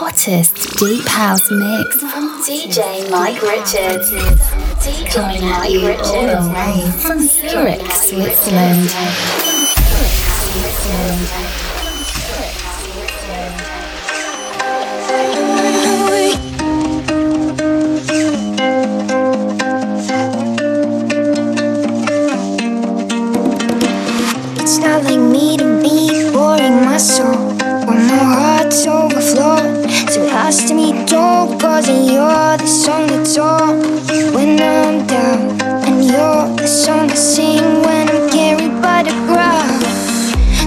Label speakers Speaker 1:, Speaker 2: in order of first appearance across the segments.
Speaker 1: hottest deep house mix from DJ Mike Richards. Coming at you all the way from Zurich, Switzerland.
Speaker 2: It's To me, don't, cause you're the song that's all when I'm down. And you're the song I sing when I'm carried by the crowd.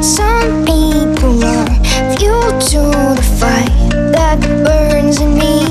Speaker 2: Some people are fuel to the fight that burns in me.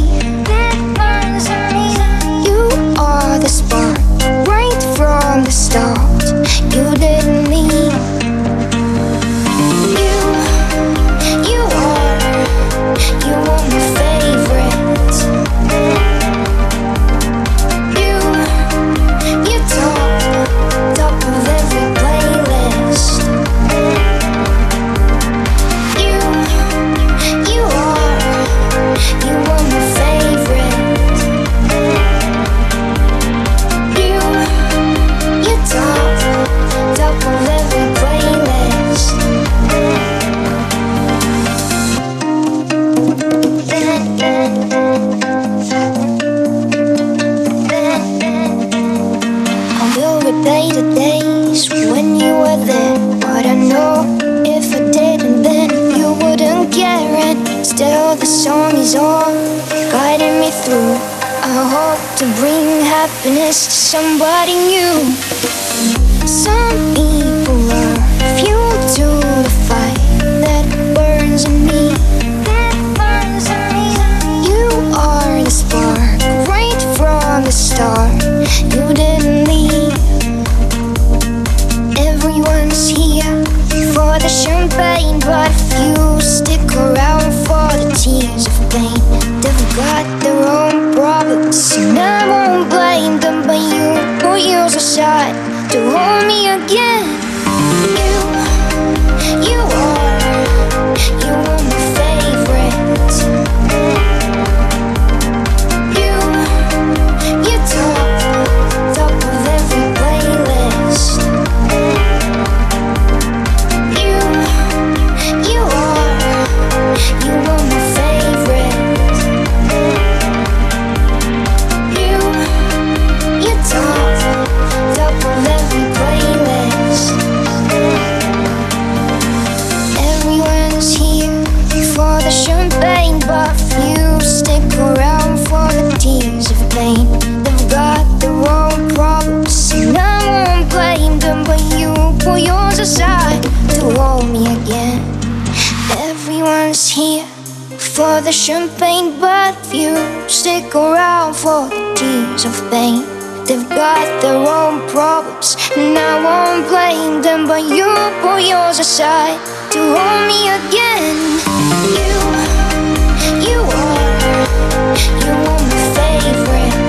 Speaker 2: Somebody new. Some people are fuel to the fire that burns in me. That burns in me. You are the spark right from the start. You didn't leave. Everyone's here for the champagne, but you Everyone's here for the champagne, but few stick around for the tears of pain. They've got their own problems, and I won't blame them. But you pull yours aside to hold me again. You, you are, you are my favorite.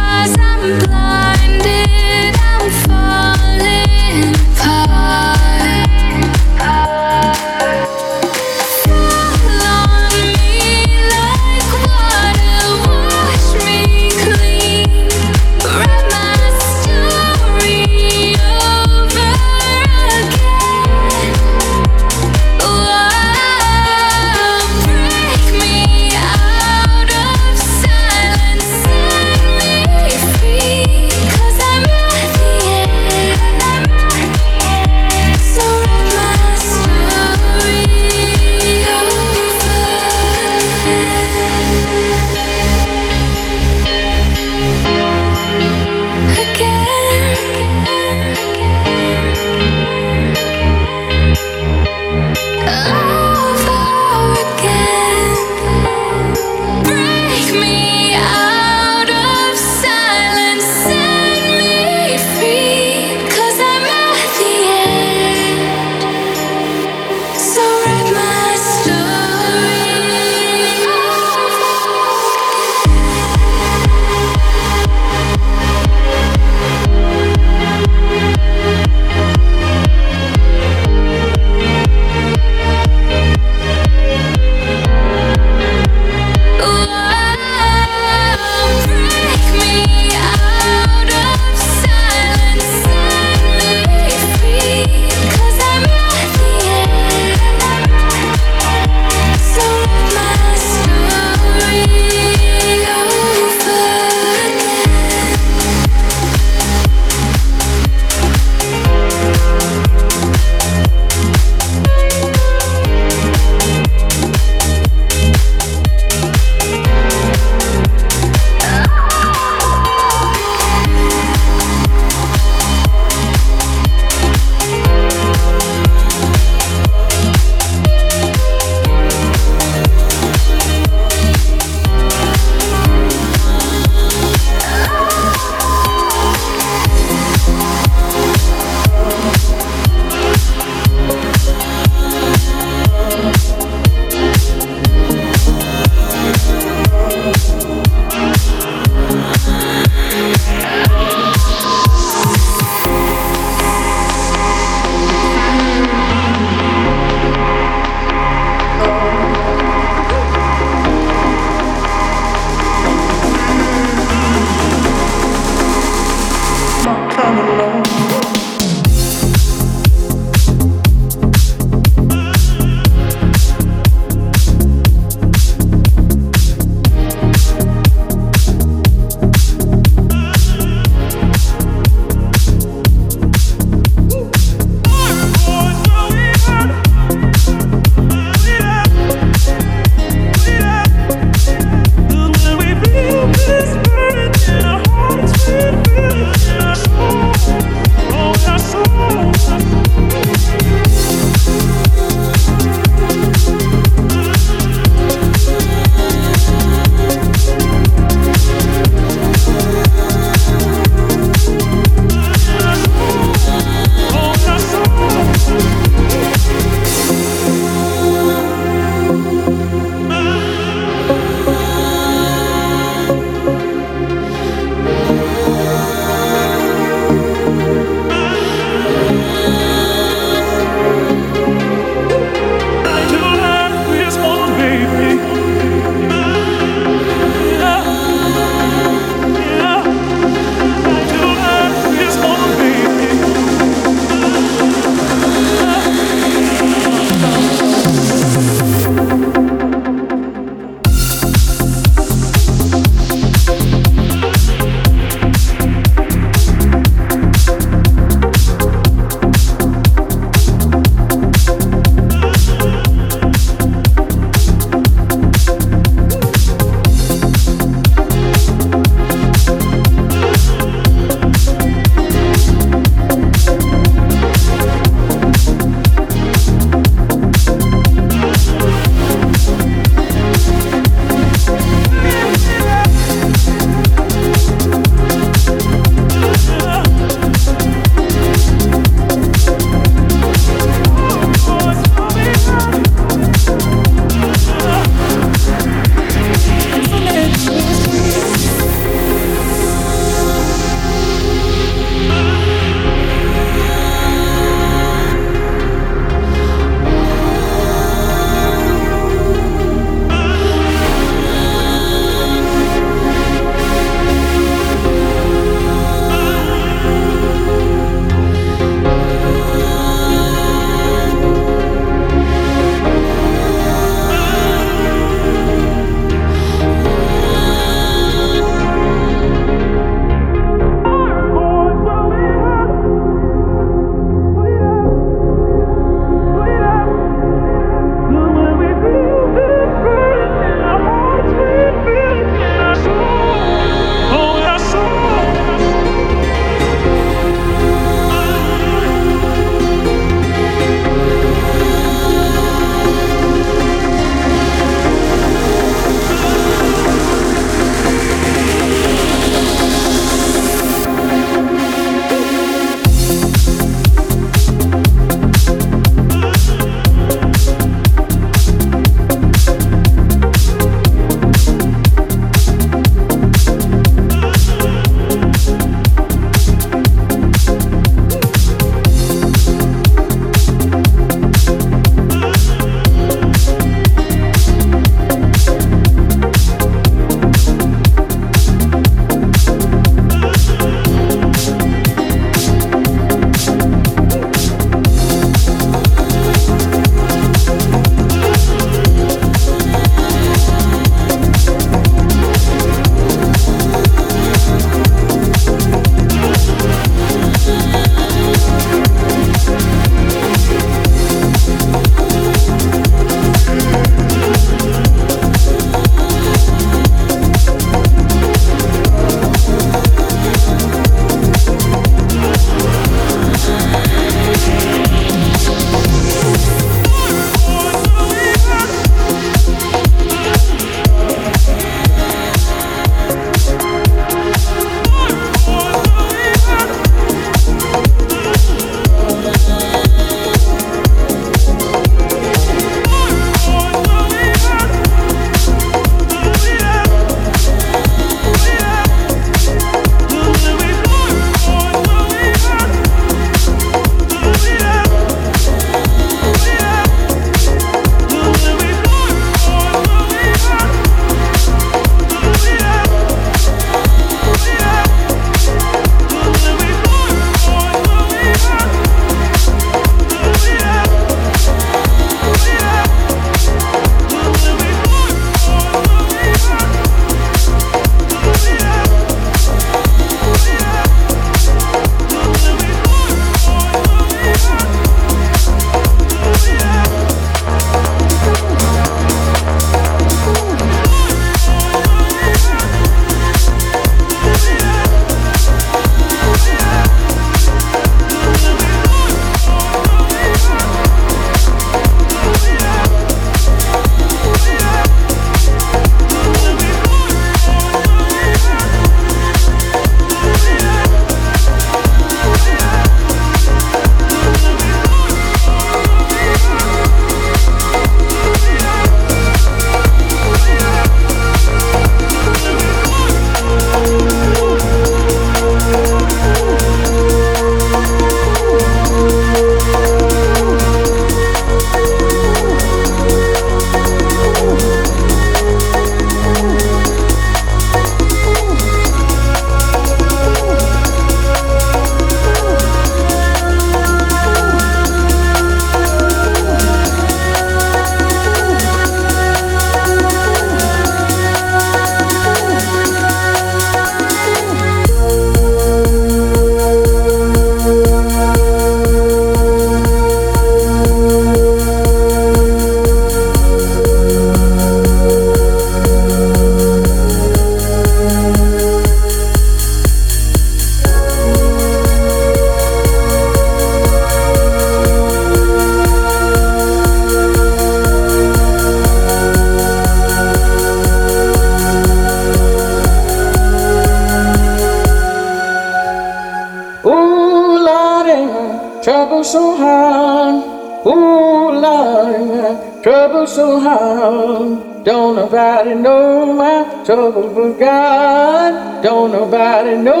Speaker 3: Nobody know